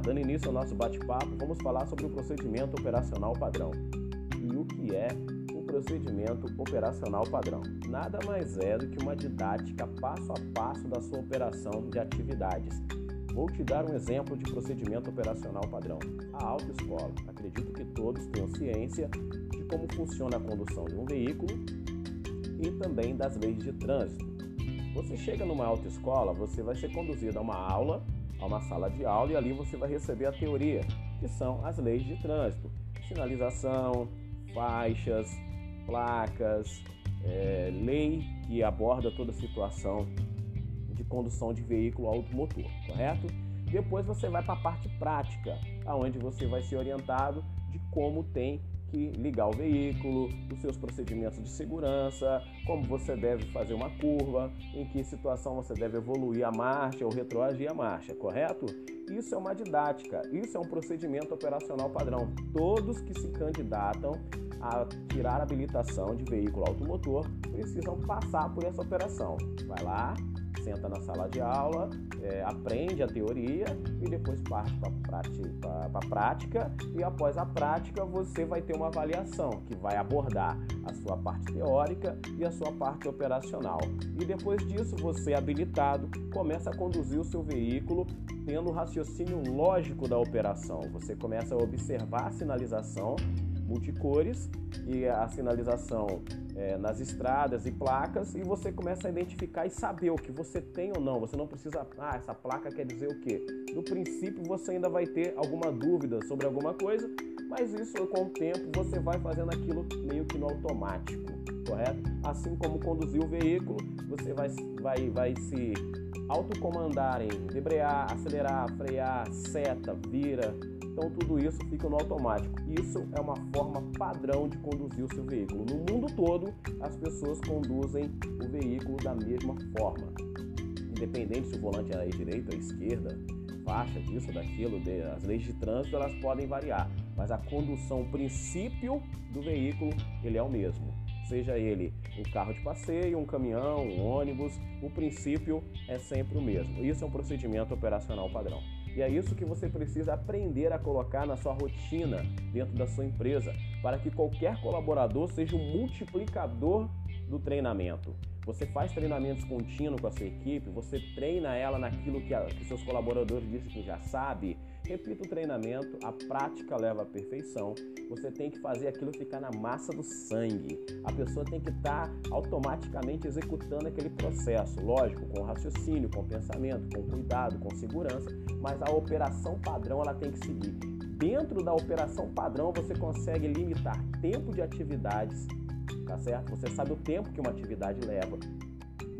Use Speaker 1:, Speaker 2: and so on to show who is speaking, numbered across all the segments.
Speaker 1: dando início ao nosso bate-papo, vamos falar sobre o procedimento operacional padrão. E o que é o procedimento operacional padrão? Nada mais é do que uma didática passo a passo da sua operação de atividades. Vou te dar um exemplo de procedimento operacional padrão. A autoescola. Acredito que todos tenham ciência de como funciona a condução de um veículo e também das leis de trânsito. Você chega numa autoescola, você vai ser conduzido a uma aula, a uma sala de aula, e ali você vai receber a teoria, que são as leis de trânsito: sinalização, faixas, placas, é, lei que aborda toda a situação de condução de veículo automotor, correto? Depois você vai para a parte prática, aonde você vai ser orientado de como tem que ligar o veículo, os seus procedimentos de segurança, como você deve fazer uma curva, em que situação você deve evoluir a marcha ou retroagir a marcha, correto? Isso é uma didática, isso é um procedimento operacional padrão. Todos que se candidatam a tirar a habilitação de veículo automotor precisam passar por essa operação. Vai lá, senta na sala de aula, é, aprende a teoria e depois parte para a prática. E após a prática, você vai ter uma avaliação que vai abordar a sua parte teórica e a sua parte operacional. E depois disso, você, habilitado, começa a conduzir o seu veículo tendo o raciocínio lógico da operação. Você começa a observar a sinalização multicores e a sinalização é, nas estradas e placas e você começa a identificar e saber o que você tem ou não. Você não precisa, ah, essa placa quer dizer o quê? No princípio você ainda vai ter alguma dúvida sobre alguma coisa, mas isso com o tempo você vai fazendo aquilo meio que no automático, correto? Assim como conduzir o veículo, você vai, vai, vai se autocomandar em debrear, acelerar, frear, seta, vira, então tudo isso fica no automático. Isso é uma forma padrão de conduzir o seu veículo. No mundo todo, as pessoas conduzem o veículo da mesma forma. Independente se o volante é à direita à esquerda, faixa, disso, daquilo, as leis de trânsito elas podem variar, mas a condução, o princípio do veículo, ele é o mesmo. Seja ele um carro de passeio, um caminhão, um ônibus, o princípio é sempre o mesmo. Isso é um procedimento operacional padrão. E é isso que você precisa aprender a colocar na sua rotina dentro da sua empresa, para que qualquer colaborador seja um multiplicador do treinamento. Você faz treinamentos contínuos com a sua equipe, você treina ela naquilo que, a, que seus colaboradores dizem que já sabe, Repita o treinamento, a prática leva à perfeição. Você tem que fazer aquilo ficar na massa do sangue. A pessoa tem que estar tá automaticamente executando aquele processo, lógico, com raciocínio, com pensamento, com cuidado, com segurança, mas a operação padrão ela tem que seguir. Dentro da operação padrão você consegue limitar tempo de atividades, tá certo? Você sabe o tempo que uma atividade leva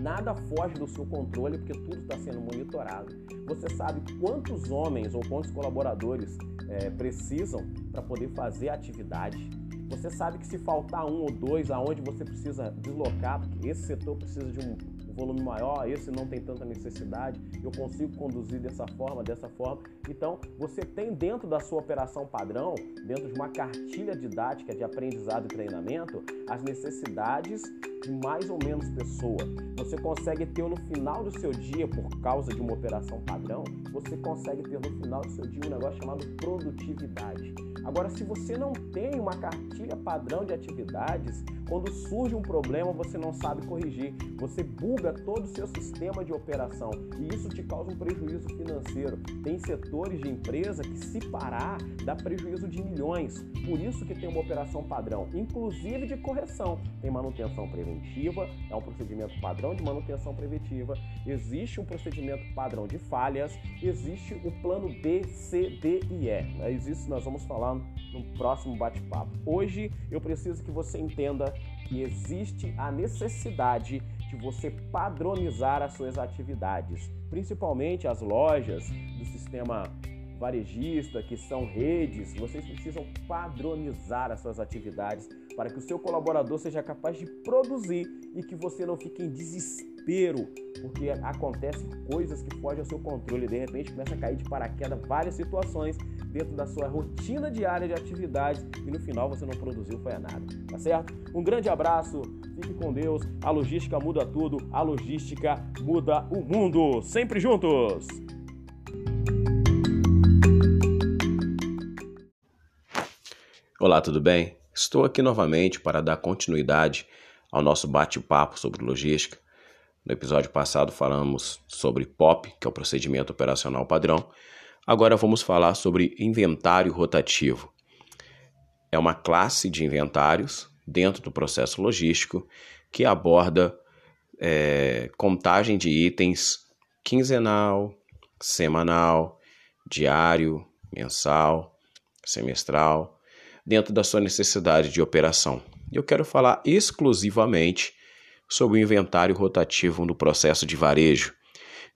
Speaker 1: Nada foge do seu controle porque tudo está sendo monitorado. Você sabe quantos homens ou quantos colaboradores é, precisam para poder fazer a atividade. Você sabe que se faltar um ou dois, aonde você precisa deslocar, porque esse setor precisa de um volume maior, esse não tem tanta necessidade, eu consigo conduzir dessa forma, dessa forma. Então, você tem dentro da sua operação padrão, dentro de uma cartilha didática de aprendizado e treinamento, as necessidades de mais ou menos pessoa. Você consegue ter no final do seu dia, por causa de uma operação padrão, você consegue ter no final do seu dia um negócio chamado produtividade. Agora, se você não tem uma cartilha padrão de atividades, quando surge um problema, você não sabe corrigir. Você buga todo o seu sistema de operação e isso te causa um prejuízo financeiro. Tem setores de empresa que, se parar, dá prejuízo de milhões. Por isso que tem uma operação padrão, inclusive de correção. Tem manutenção preventiva, é um procedimento padrão de manutenção preventiva. Existe um procedimento padrão de falhas, existe o plano B, C, D e E. É isso nós vamos falar no próximo bate-papo. Hoje eu preciso que você entenda que existe a necessidade de você padronizar as suas atividades, principalmente as lojas do sistema varejista, que são redes, vocês precisam padronizar as suas atividades para que o seu colaborador seja capaz de produzir e que você não fique em desespero, porque acontecem coisas que fogem ao seu controle, de repente começa a cair de paraquedas várias situações dentro da sua rotina diária de atividades e no final você não produziu foi nada, tá certo? Um grande abraço, fique com Deus, a logística muda tudo, a logística muda o mundo, sempre juntos! Olá, tudo bem? Estou aqui novamente para dar continuidade ao nosso bate-papo sobre logística. No episódio passado falamos sobre POP, que é o procedimento operacional padrão. Agora vamos falar sobre inventário rotativo. É uma classe de inventários dentro do processo logístico que aborda é, contagem de itens quinzenal, semanal, diário, mensal, semestral dentro da sua necessidade de operação. Eu quero falar exclusivamente sobre o inventário rotativo no processo de varejo.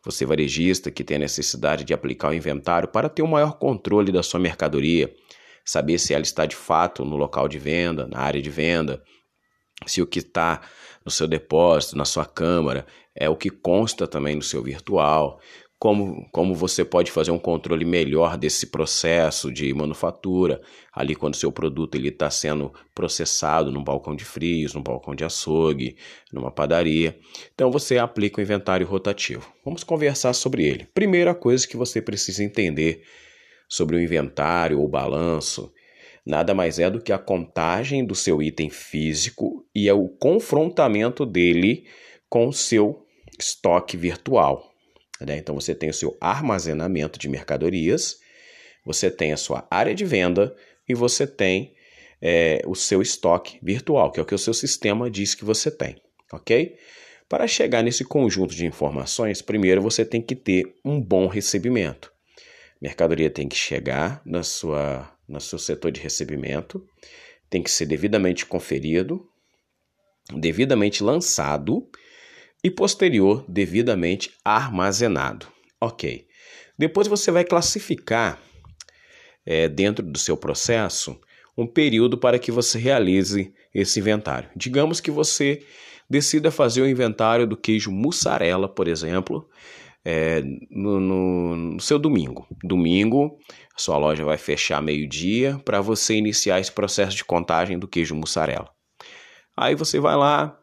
Speaker 1: Você varejista que tem a necessidade de aplicar o inventário para ter um maior controle da sua mercadoria, saber se ela está de fato no local de venda, na área de venda, se o que está no seu depósito, na sua câmara, é o que consta também no seu virtual, como, como você pode fazer um controle melhor desse processo de manufatura, ali quando seu produto está sendo processado num balcão de frios, num balcão de açougue, numa padaria. Então você aplica o inventário rotativo. Vamos conversar sobre ele. Primeira coisa que você precisa entender sobre o inventário ou balanço nada mais é do que a contagem do seu item físico e é o confrontamento dele com o seu estoque virtual. Né? Então você tem o seu armazenamento de mercadorias, você tem a sua área de venda e você tem é, o seu estoque virtual, que é o que o seu sistema diz que você tem, ok? Para chegar nesse conjunto de informações, primeiro você tem que ter um bom recebimento. Mercadoria tem que chegar na sua, no seu setor de recebimento, tem que ser devidamente conferido, devidamente lançado e posterior devidamente armazenado. Ok. Depois você vai classificar é, dentro do seu processo um período para que você realize esse inventário. Digamos que você decida fazer o inventário do queijo mussarela, por exemplo, é, no, no, no, seu domingo. Domingo, sua loja vai fechar meio-dia para você iniciar esse processo de contagem do queijo mussarela. Aí você vai lá,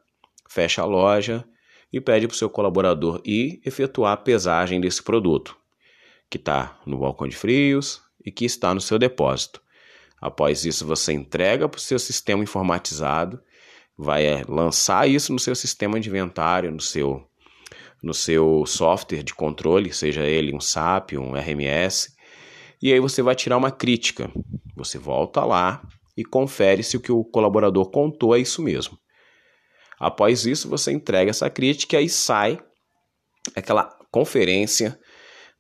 Speaker 1: fecha a loja, e pede para o seu colaborador ir efetuar a pesagem desse produto, que está no balcão de frios e que está no seu depósito. Após isso, você entrega para o seu sistema informatizado, vai é, lançar isso no seu sistema de inventário, no seu, no seu software de controle, seja ele um SAP, um RMS, e aí você vai tirar uma crítica. Você volta lá e confere se o que o colaborador contou é isso mesmo. Após isso, você entrega essa crítica e sai aquela conferência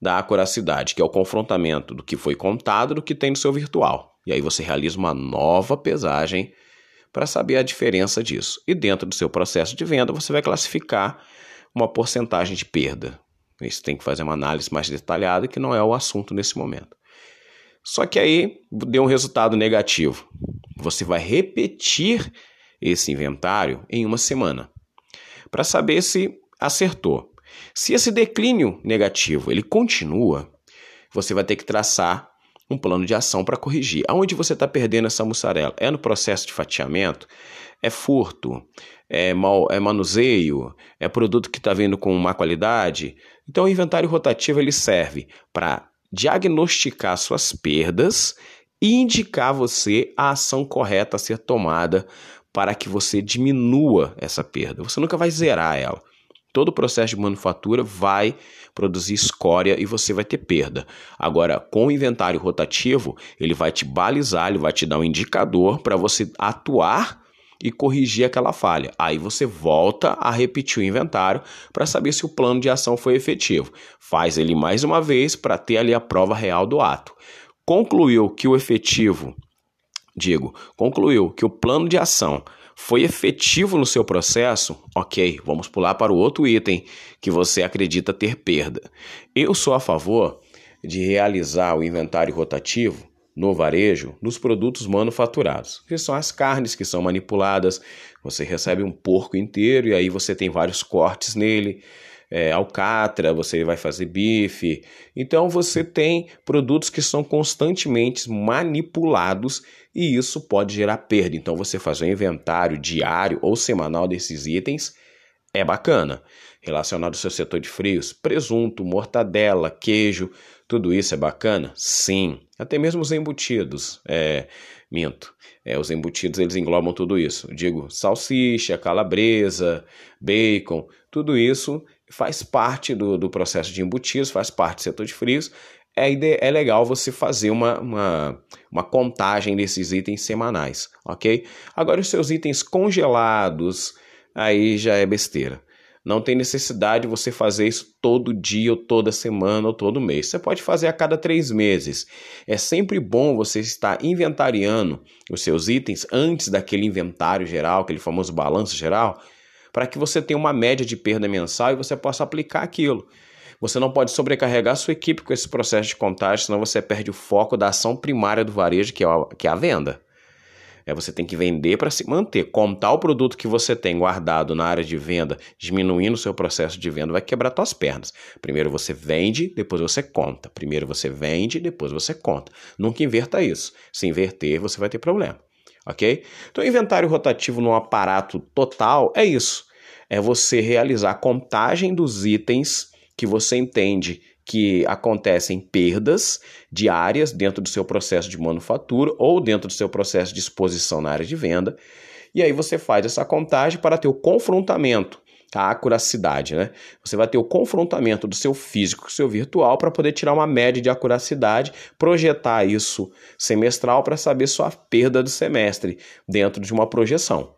Speaker 1: da acuracidade, que é o confrontamento do que foi contado do que tem no seu virtual. E aí você realiza uma nova pesagem para saber a diferença disso. E dentro do seu processo de venda, você vai classificar uma porcentagem de perda. Isso tem que fazer uma análise mais detalhada, que não é o assunto nesse momento. Só que aí deu um resultado negativo. Você vai repetir esse inventário em uma semana, para saber se acertou. Se esse declínio negativo ele continua, você vai ter que traçar um plano de ação para corrigir. Aonde você está perdendo essa mussarela? É no processo de fatiamento? É furto? É, mal, é manuseio? É produto que está vindo com má qualidade? Então, o inventário rotativo ele serve para diagnosticar suas perdas e indicar você a ação correta a ser tomada para que você diminua essa perda. Você nunca vai zerar ela. Todo o processo de manufatura vai produzir escória e você vai ter perda. Agora, com o inventário rotativo, ele vai te balizar, ele vai te dar um indicador para você atuar e corrigir aquela falha. Aí você volta a repetir o inventário para saber se o plano de ação foi efetivo. Faz ele mais uma vez para ter ali a prova real do ato. Concluiu que o efetivo digo, concluiu que o plano de ação foi efetivo no seu processo, ok, vamos pular para o outro item que você acredita ter perda. Eu sou a favor de realizar o inventário rotativo no varejo nos produtos manufaturados, que são as carnes que são manipuladas. Você recebe um porco inteiro e aí você tem vários cortes nele é, alcatra, você vai fazer bife. Então você tem produtos que são constantemente manipulados e isso pode gerar perda. Então você fazer um inventário diário ou semanal desses itens É bacana. Relacionado ao seu setor de frios, presunto, mortadela, queijo, tudo isso é bacana? Sim. Até mesmo os embutidos. É, minto. É, os embutidos eles englobam tudo isso. Digo salsicha, calabresa, bacon, tudo isso faz parte do, do processo de embutidos, faz parte do setor de frios. É, é legal você fazer uma, uma, uma contagem desses itens semanais, ok? Agora, os seus itens congelados, aí já é besteira. Não tem necessidade de você fazer isso todo dia, ou toda semana, ou todo mês. Você pode fazer a cada três meses. É sempre bom você estar inventariando os seus itens antes daquele inventário geral, aquele famoso balanço geral, para que você tenha uma média de perda mensal e você possa aplicar aquilo. Você não pode sobrecarregar sua equipe com esse processo de contagem, senão você perde o foco da ação primária do varejo, que é a, que é a venda. É, você tem que vender para se manter. Contar o produto que você tem guardado na área de venda, diminuindo o seu processo de venda, vai quebrar suas pernas. Primeiro você vende, depois você conta. Primeiro você vende, depois você conta. Nunca inverta isso. Se inverter, você vai ter problema. Ok? Então, inventário rotativo no aparato total é isso. É você realizar a contagem dos itens que você entende que acontecem perdas diárias dentro do seu processo de manufatura ou dentro do seu processo de exposição na área de venda. E aí você faz essa contagem para ter o confrontamento, a acuracidade, né? Você vai ter o confrontamento do seu físico com o seu virtual para poder tirar uma média de acuracidade, projetar isso semestral para saber sua perda do semestre dentro de uma projeção,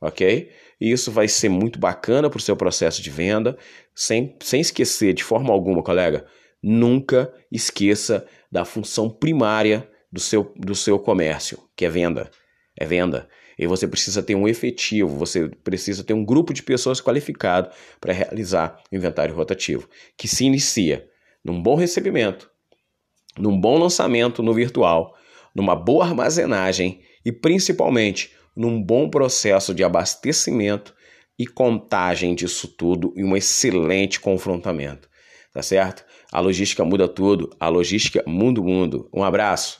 Speaker 1: ok? Isso vai ser muito bacana para o seu processo de venda, sem, sem esquecer de forma alguma, colega, nunca esqueça da função primária do seu, do seu comércio, que é venda. É venda. E você precisa ter um efetivo, você precisa ter um grupo de pessoas qualificado para realizar o inventário rotativo, que se inicia num bom recebimento, num bom lançamento no virtual, numa boa armazenagem e principalmente num bom processo de abastecimento e contagem disso tudo e um excelente confrontamento. Tá certo? A logística muda tudo, a logística muda o mundo. Um abraço.